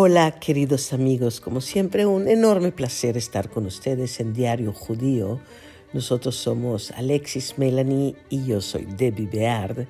Hola queridos amigos, como siempre un enorme placer estar con ustedes en Diario Judío. Nosotros somos Alexis Melanie y yo soy Debbie Beard.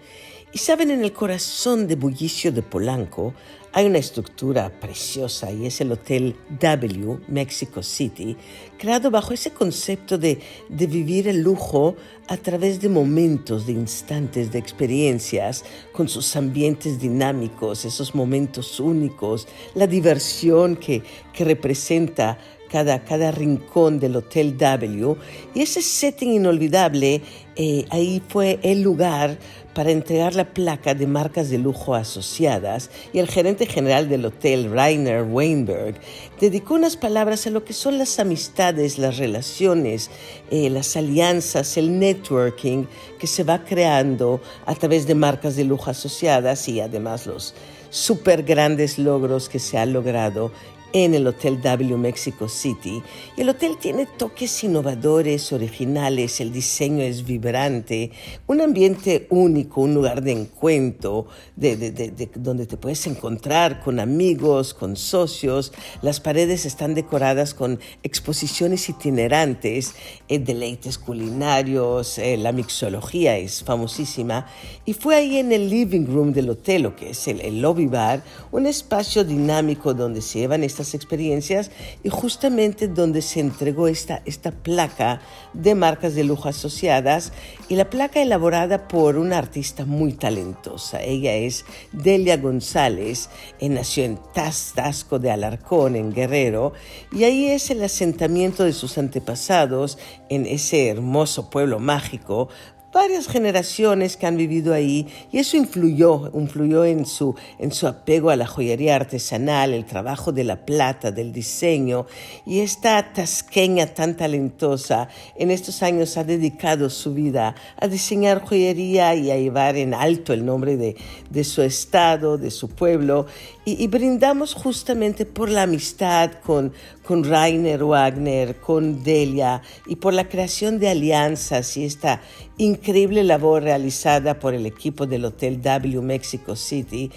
Y saben, en el corazón de Bullicio de Polanco hay una estructura preciosa y es el Hotel W, Mexico City, creado bajo ese concepto de, de vivir el lujo a través de momentos, de instantes, de experiencias, con sus ambientes dinámicos, esos momentos únicos, la diversión que, que representa cada, cada rincón del Hotel W. Y ese setting inolvidable, eh, ahí fue el lugar para entregar la placa de marcas de lujo asociadas y el gerente general del hotel, Rainer Weinberg, dedicó unas palabras a lo que son las amistades, las relaciones, eh, las alianzas, el networking que se va creando a través de marcas de lujo asociadas y además los super grandes logros que se han logrado en el Hotel W Mexico City. El hotel tiene toques innovadores, originales, el diseño es vibrante, un ambiente único, un lugar de encuentro, de, donde te puedes encontrar con amigos, con socios. Las paredes están decoradas con exposiciones itinerantes, eh, deleites culinarios, eh, la mixología es famosísima. Y fue ahí en el living room del hotel, lo que es el, el lobby bar, un espacio dinámico donde se llevan estas experiencias y justamente donde se entregó esta, esta placa de marcas de lujo asociadas y la placa elaborada por una artista muy talentosa. Ella es Delia González, eh, nació en Tastasco de Alarcón, en Guerrero, y ahí es el asentamiento de sus antepasados en ese hermoso pueblo mágico varias generaciones que han vivido ahí y eso influyó, influyó en su, en su apego a la joyería artesanal, el trabajo de la plata, del diseño y esta tasqueña tan talentosa en estos años ha dedicado su vida a diseñar joyería y a llevar en alto el nombre de, de su estado, de su pueblo. Y, brindamos justamente por la amistad con, con Rainer Wagner, con Delia y por la creación de alianzas y esta increíble labor realizada por el equipo del Hotel W Mexico City,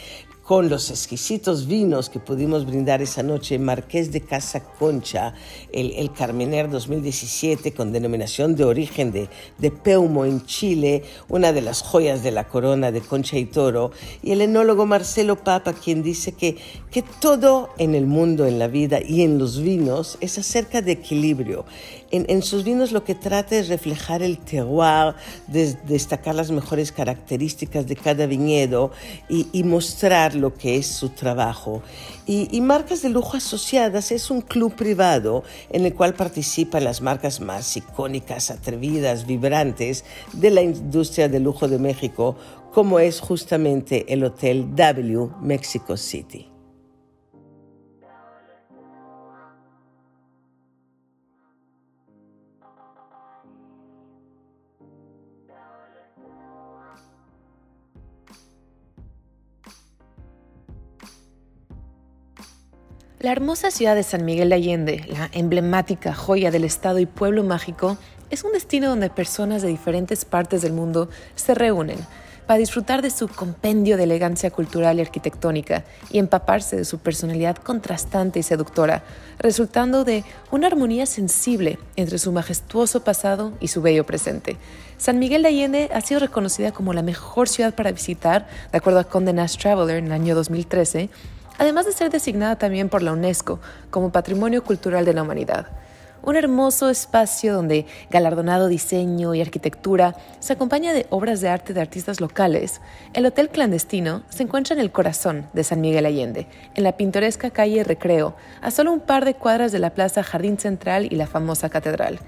con los exquisitos vinos que pudimos brindar esa noche, Marqués de Casa Concha, el, el Carmener 2017 con denominación de origen de, de Peumo en Chile, una de las joyas de la corona de Concha y Toro, y el enólogo Marcelo Papa, quien dice que, que todo en el mundo, en la vida y en los vinos es acerca de equilibrio. En, sus vinos lo que trata es reflejar el terroir, destacar las mejores características de cada viñedo y, mostrar lo que es su trabajo. Y, marcas de lujo asociadas es un club privado en el cual participan las marcas más icónicas, atrevidas, vibrantes de la industria de lujo de México, como es justamente el Hotel W Mexico City. La hermosa ciudad de San Miguel de Allende, la emblemática joya del estado y pueblo mágico, es un destino donde personas de diferentes partes del mundo se reúnen para disfrutar de su compendio de elegancia cultural y arquitectónica y empaparse de su personalidad contrastante y seductora, resultando de una armonía sensible entre su majestuoso pasado y su bello presente. San Miguel de Allende ha sido reconocida como la mejor ciudad para visitar, de acuerdo a Condé Nast Traveler en el año 2013, además de ser designada también por la UNESCO como Patrimonio Cultural de la Humanidad. Un hermoso espacio donde galardonado diseño y arquitectura se acompaña de obras de arte de artistas locales. El Hotel Clandestino se encuentra en el corazón de San Miguel Allende, en la pintoresca calle Recreo, a solo un par de cuadras de la Plaza Jardín Central y la famosa catedral.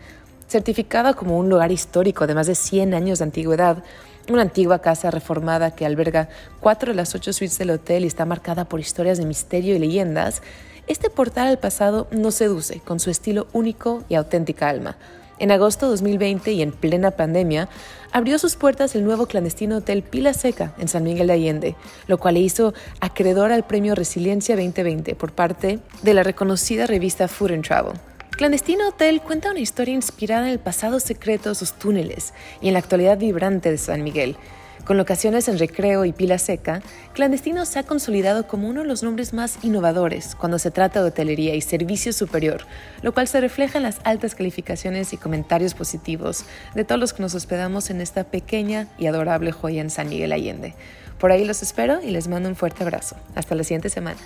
Certificada como un lugar histórico de más de 100 años de antigüedad, una antigua casa reformada que alberga cuatro de las ocho suites del hotel y está marcada por historias de misterio y leyendas, este portal al pasado nos seduce con su estilo único y auténtica alma. En agosto de 2020 y en plena pandemia, abrió sus puertas el nuevo clandestino Hotel Pila Seca en San Miguel de Allende, lo cual le hizo acreedor al premio Resiliencia 2020 por parte de la reconocida revista Food and Travel. Clandestino Hotel cuenta una historia inspirada en el pasado secreto de sus túneles y en la actualidad vibrante de San Miguel. Con locaciones en Recreo y Pila Seca, Clandestino se ha consolidado como uno de los nombres más innovadores cuando se trata de hotelería y servicio superior, lo cual se refleja en las altas calificaciones y comentarios positivos de todos los que nos hospedamos en esta pequeña y adorable joya en San Miguel Allende. Por ahí los espero y les mando un fuerte abrazo. Hasta la siguiente semana.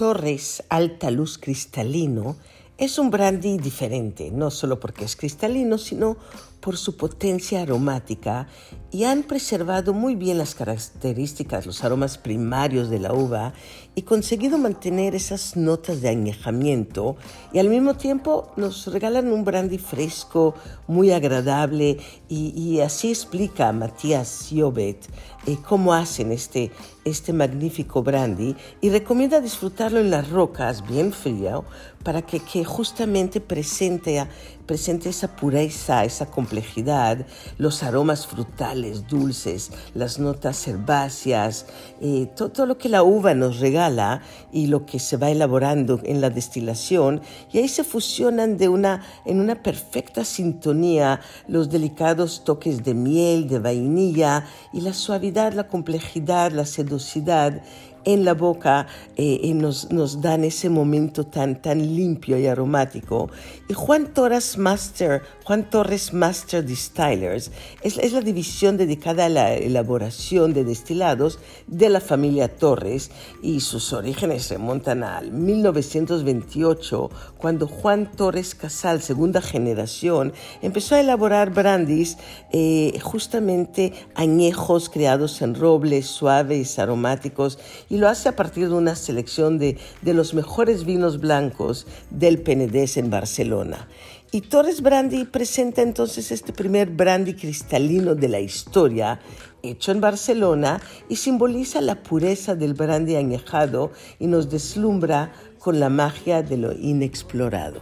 Torres Alta Luz Cristalino es un brandy diferente, no solo porque es cristalino, sino por su potencia aromática y han preservado muy bien las características, los aromas primarios de la uva y conseguido mantener esas notas de añejamiento y al mismo tiempo nos regalan un brandy fresco, muy agradable y, así explica Matías Jobet eh, cómo hacen este, este magnífico brandy y recomienda disfrutarlo en las rocas bien frío para que, que justamente presente, presente esa pureza, esa complejidad, los aromas frutales, dulces, las notas herbáceas, eh, todo, lo que la uva nos regala y lo que se va elaborando en la destilación, y ahí se fusionan de una, en una perfecta sintonía los delicados toques de miel, de vainilla y la suavidad, la complejidad, la sedosidad en la boca eh, y nos, nos, dan ese momento tan, tan limpio y aromático. Y Juan Torres Master, Juan Torres Master Distillers es, la división dedicada a la elaboración de destilados de la familia Torres y sus orígenes remontan al 1928 cuando Juan Torres Casal, segunda generación, empezó a elaborar brandis eh, justamente añejos creados en robles suaves, aromáticos y lo hace a partir de una selección de, los mejores vinos blancos del Penedés en Barcelona. Y Torres Brandy presenta entonces este primer brandy cristalino de la historia, hecho en Barcelona, y simboliza la pureza del brandy añejado y nos deslumbra con la magia de lo inexplorado.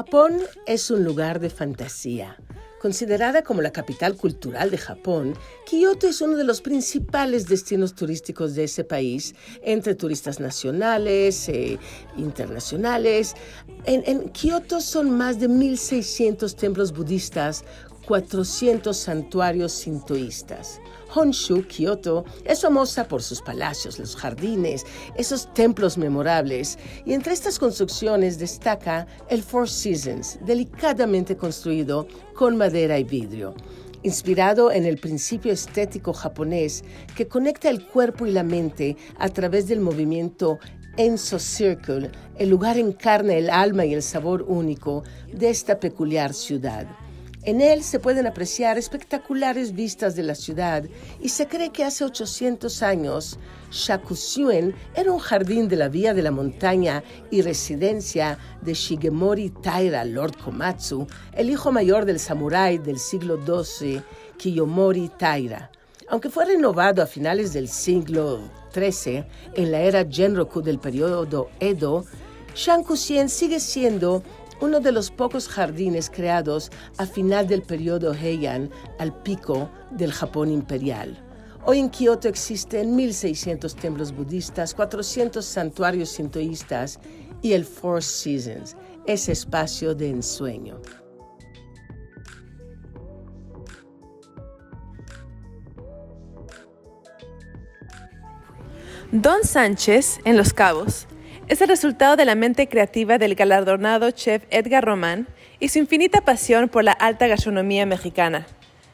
Japón es un lugar de fantasía. Considerada como la capital cultural de Japón, Kioto es uno de los principales destinos turísticos de ese país, entre turistas nacionales e internacionales. En, Kioto son más de 1.600 templos budistas, 400 santuarios sintoístas. Honshu, Kioto, es famosa por sus palacios, los jardines, esos templos memorables, y entre estas construcciones destaca el Four Seasons, delicadamente construido con madera y vidrio. Inspirado en el principio estético japonés que conecta el cuerpo y la mente a través del movimiento Enso Circle, el lugar encarna el alma y el sabor único de esta peculiar ciudad. En él se pueden apreciar espectaculares vistas de la ciudad y se cree que hace 800 años Shakusuen era un jardín de la vía de la montaña y residencia de Shigemori Taira, Lord Komatsu, el hijo mayor del samurái del siglo XII, Kiyomori Taira. Aunque fue renovado a finales del siglo XIII en la era Genroku del periodo Edo, Shankusien sigue siendo uno de los pocos jardines creados a final del periodo Heian al pico del Japón imperial. Hoy en Kioto existen 1.600 templos budistas, 400 santuarios sintoístas y el Four Seasons, ese espacio de ensueño. Don Sánchez en Los Cabos es el resultado de la mente creativa del galardonado chef Edgar Román y su infinita pasión por la alta gastronomía mexicana.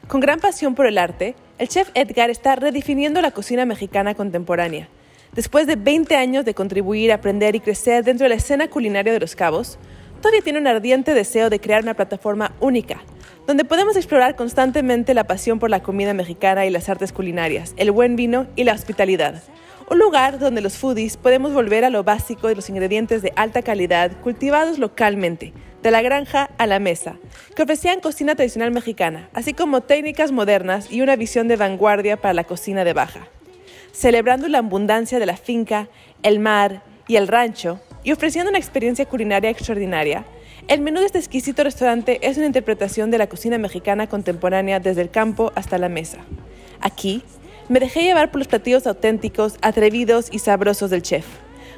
Con gran pasión por el arte, el chef Edgar está redefiniendo la cocina mexicana contemporánea. Después de 20 años de contribuir, aprender y crecer dentro de la escena culinaria de Los Cabos, todavía tiene un ardiente deseo de crear una plataforma única, donde podemos explorar constantemente la pasión por la comida mexicana y las artes culinarias, el buen vino y la hospitalidad un lugar donde los foodies podemos volver a lo básico de los ingredientes de alta calidad cultivados localmente, de la granja a la mesa, que ofrecían cocina tradicional mexicana, así como técnicas modernas y una visión de vanguardia para la cocina de baja. Celebrando la abundancia de la finca, el mar y el rancho, y ofreciendo una experiencia culinaria extraordinaria, el menú de este exquisito restaurante es una interpretación de la cocina mexicana contemporánea desde el campo hasta la mesa. Aquí, me dejé llevar por los platillos auténticos, atrevidos y sabrosos del chef.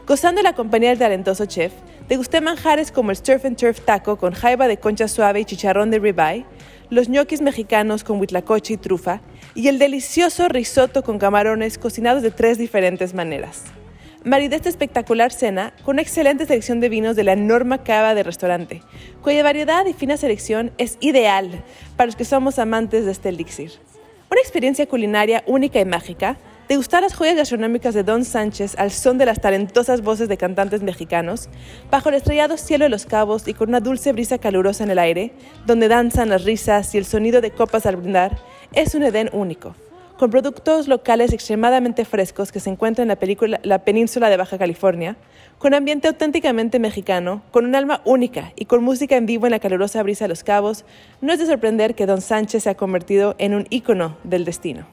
Gozando de la compañía del talentoso chef, degusté manjares como el Surf and Turf Taco con jaiba de concha suave y chicharrón de ribeye, los ñoquis mexicanos con huitlacoche y trufa, y el delicioso risotto con camarones cocinados de tres diferentes maneras. Maridé esta espectacular cena con una excelente selección de vinos de la Norma Cava del restaurante, cuya variedad y fina selección es ideal para los que somos amantes de este elixir. Una experiencia culinaria única y mágica, degustar las joyas gastronómicas de Don Sánchez al son de las talentosas voces de cantantes mexicanos, bajo el estrellado cielo de los cabos y con una dulce brisa calurosa en el aire, donde danzan las risas y el sonido de copas al brindar, es un Edén único con productos locales extremadamente frescos que se encuentran en la, península de Baja California, con ambiente auténticamente mexicano, con un alma única y con música en vivo en la calurosa brisa de los cabos, no es de sorprender que Don Sánchez se ha convertido en un ícono del destino.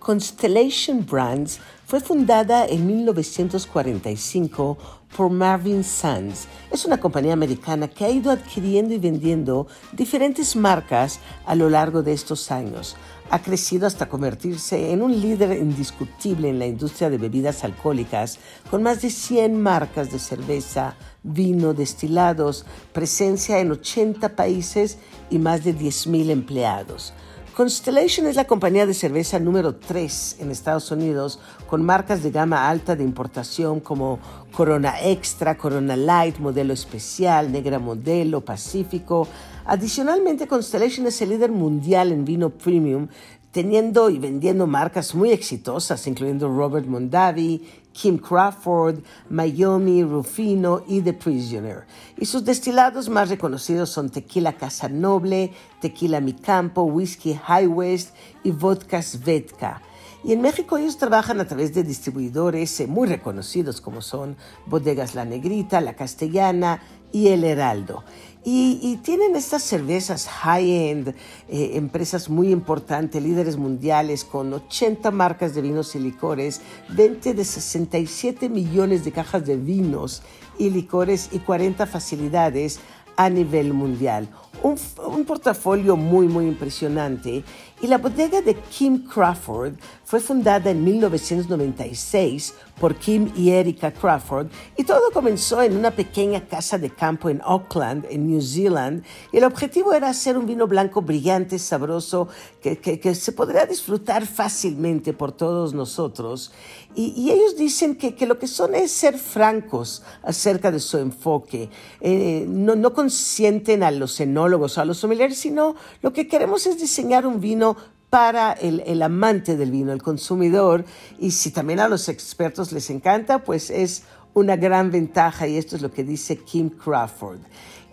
Constellation Brands fue fundada en 1945 por Marvin Sands. Es una compañía americana que ha ido adquiriendo y vendiendo diferentes marcas a lo largo de estos años. Ha crecido hasta convertirse en un líder indiscutible en la industria de bebidas alcohólicas, con más de 100 marcas de cerveza, vino, destilados, presencia en 80 países y más de 10.000 empleados. Constellation es la compañía de cerveza número 3 en Estados Unidos con marcas de gama alta de importación como Corona Extra, Corona Light, Modelo Especial, Negra Modelo, Pacífico. Adicionalmente, Constellation es el líder mundial en vino premium, teniendo y vendiendo marcas muy exitosas, incluyendo Robert Mondavi, Kim Crawford, Miami, Rufino y The Prisoner. Y sus destilados más reconocidos son Tequila Casa Noble, Tequila Mi Campo, Whisky High West y Vodka Svedka. Y en México ellos trabajan a través de distribuidores eh, muy reconocidos como son Bodegas La Negrita, La Castellana y El Heraldo. Y, tienen estas cervezas high-end, eh, empresas muy importantes, líderes mundiales, con 80 marcas de vinos y licores, 20 de 67 millones de cajas de vinos y licores y 40 facilidades a nivel mundial. Un, un portafolio muy, muy impresionante y la bodega de Kim Crawford fue fundada en 1996 por Kim y Erika Crawford y todo comenzó en una pequeña casa de campo en Auckland, en New Zealand. Y el objetivo era hacer un vino blanco brillante, sabroso, que, que, se podría disfrutar fácilmente por todos nosotros. Y, ellos dicen que, que, lo que son es ser francos acerca de su enfoque. Eh, no, no consienten a los enólogos o a los sommeliers, sino lo que queremos es diseñar un vino para el, amante del vino, el consumidor, y si también a los expertos les encanta, pues es una gran ventaja y esto es lo que dice Kim Crawford.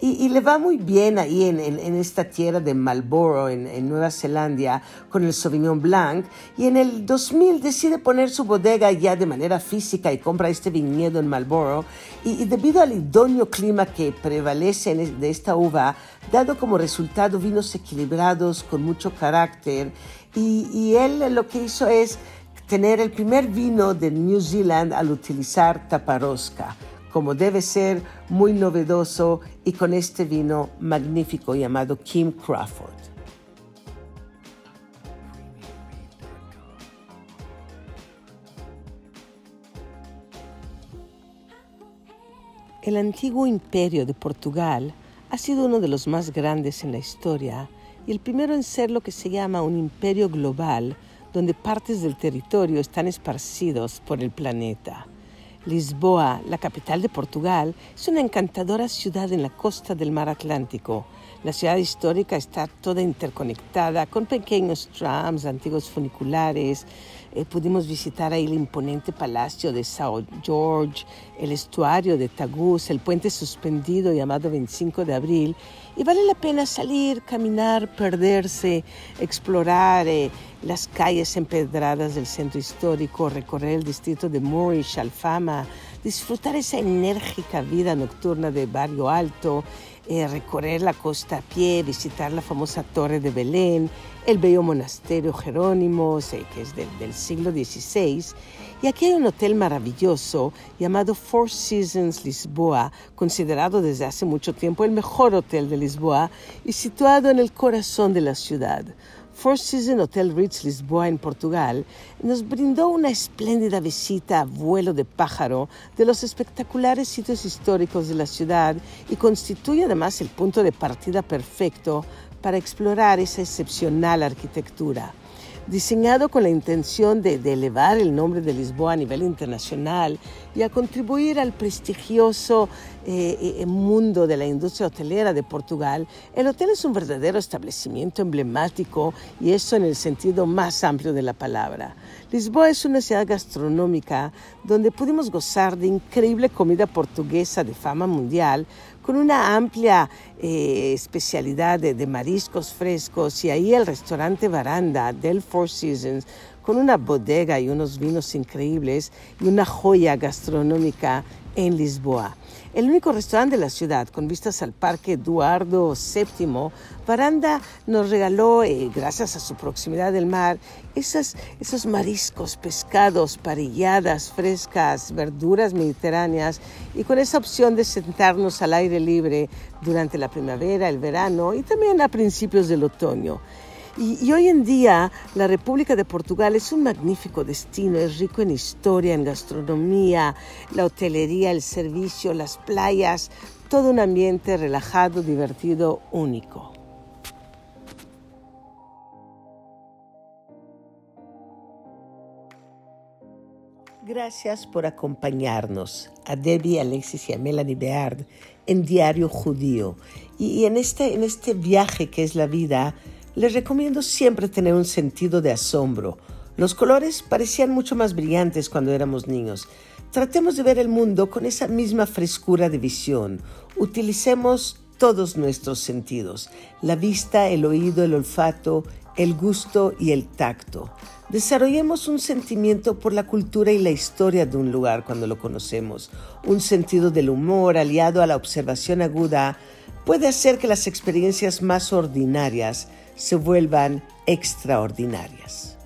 Y, le va muy bien ahí en, esta tierra de Marlborough, en, Nueva Zelanda, con el Sauvignon Blanc. Y en el 2000 decide poner su bodega ya de manera física y compra este viñedo en Marlborough. Y, debido al idóneo clima que prevalece de esta uva, dado como resultado vinos equilibrados con mucho carácter. Y, y él lo que hizo es tener el primer vino de New Zealand al utilizar taparosca como debe ser, muy novedoso y con este vino magnífico llamado Kim Crawford. El antiguo imperio de Portugal ha sido uno de los más grandes en la historia y el primero en ser lo que se llama un imperio global, donde partes del territorio están esparcidos por el planeta. Lisboa, la capital de Portugal, es una encantadora ciudad en la costa del mar Atlántico. La ciudad histórica está toda interconectada con pequeños trams, antiguos funiculares. Eh, pudimos visitar ahí el imponente palacio de São George, el estuario de Tagus, el puente suspendido llamado 25 de abril. Y vale la pena salir, caminar, perderse, explorar. Eh, las calles empedradas del centro histórico, recorrer el distrito de Moorish, Alfama, disfrutar esa enérgica vida nocturna de Barrio Alto, eh, recorrer la costa a pie, visitar la famosa Torre de Belén, el bello monasterio Jerónimo, que es del, del siglo XVI, y aquí hay un hotel maravilloso llamado Four Seasons Lisboa, considerado desde hace mucho tiempo el mejor hotel de Lisboa y situado en el corazón de la ciudad. Four Seasons Hotel Ritz Lisboa en Portugal nos brindó una espléndida visita a vuelo de pájaro de los espectaculares sitios históricos de la ciudad y constituye además el punto de partida perfecto para explorar esa excepcional arquitectura. Diseñado con la intención de, elevar el nombre de Lisboa a nivel internacional y a contribuir al prestigioso eh, eh, mundo de la industria hotelera de Portugal, el hotel es un verdadero establecimiento emblemático y eso en el sentido más amplio de la palabra. Lisboa es una ciudad gastronómica donde pudimos gozar de increíble comida portuguesa de fama mundial, con una amplia eh, especialidad de, mariscos frescos y ahí el restaurante Baranda del Four Seasons con una bodega y unos vinos increíbles y una joya gastronómica en Lisboa. El único restaurante de la ciudad con vistas al Parque Eduardo VII, Baranda nos regaló, eh, gracias a su proximidad del mar, esas, esos mariscos, pescados, parilladas frescas, verduras mediterráneas y con esa opción de sentarnos al aire libre durante la primavera, el verano y también a principios del otoño. Y, hoy en día la República de Portugal es un magnífico destino, es rico en historia, en gastronomía, la hotelería, el servicio, las playas, todo un ambiente relajado, divertido, único. Gracias por acompañarnos a Debbie, Alexis y a Melanie Beard en Diario Judío y en este, en este viaje que es la vida les recomiendo siempre tener un sentido de asombro. Los colores parecían mucho más brillantes cuando éramos niños. Tratemos de ver el mundo con esa misma frescura de visión. Utilicemos todos nuestros sentidos, la vista, el oído, el olfato, el gusto y el tacto. Desarrollemos un sentimiento por la cultura y la historia de un lugar cuando lo conocemos. Un sentido del humor aliado a la observación aguda puede hacer que las experiencias más ordinarias se vuelvan extraordinarias.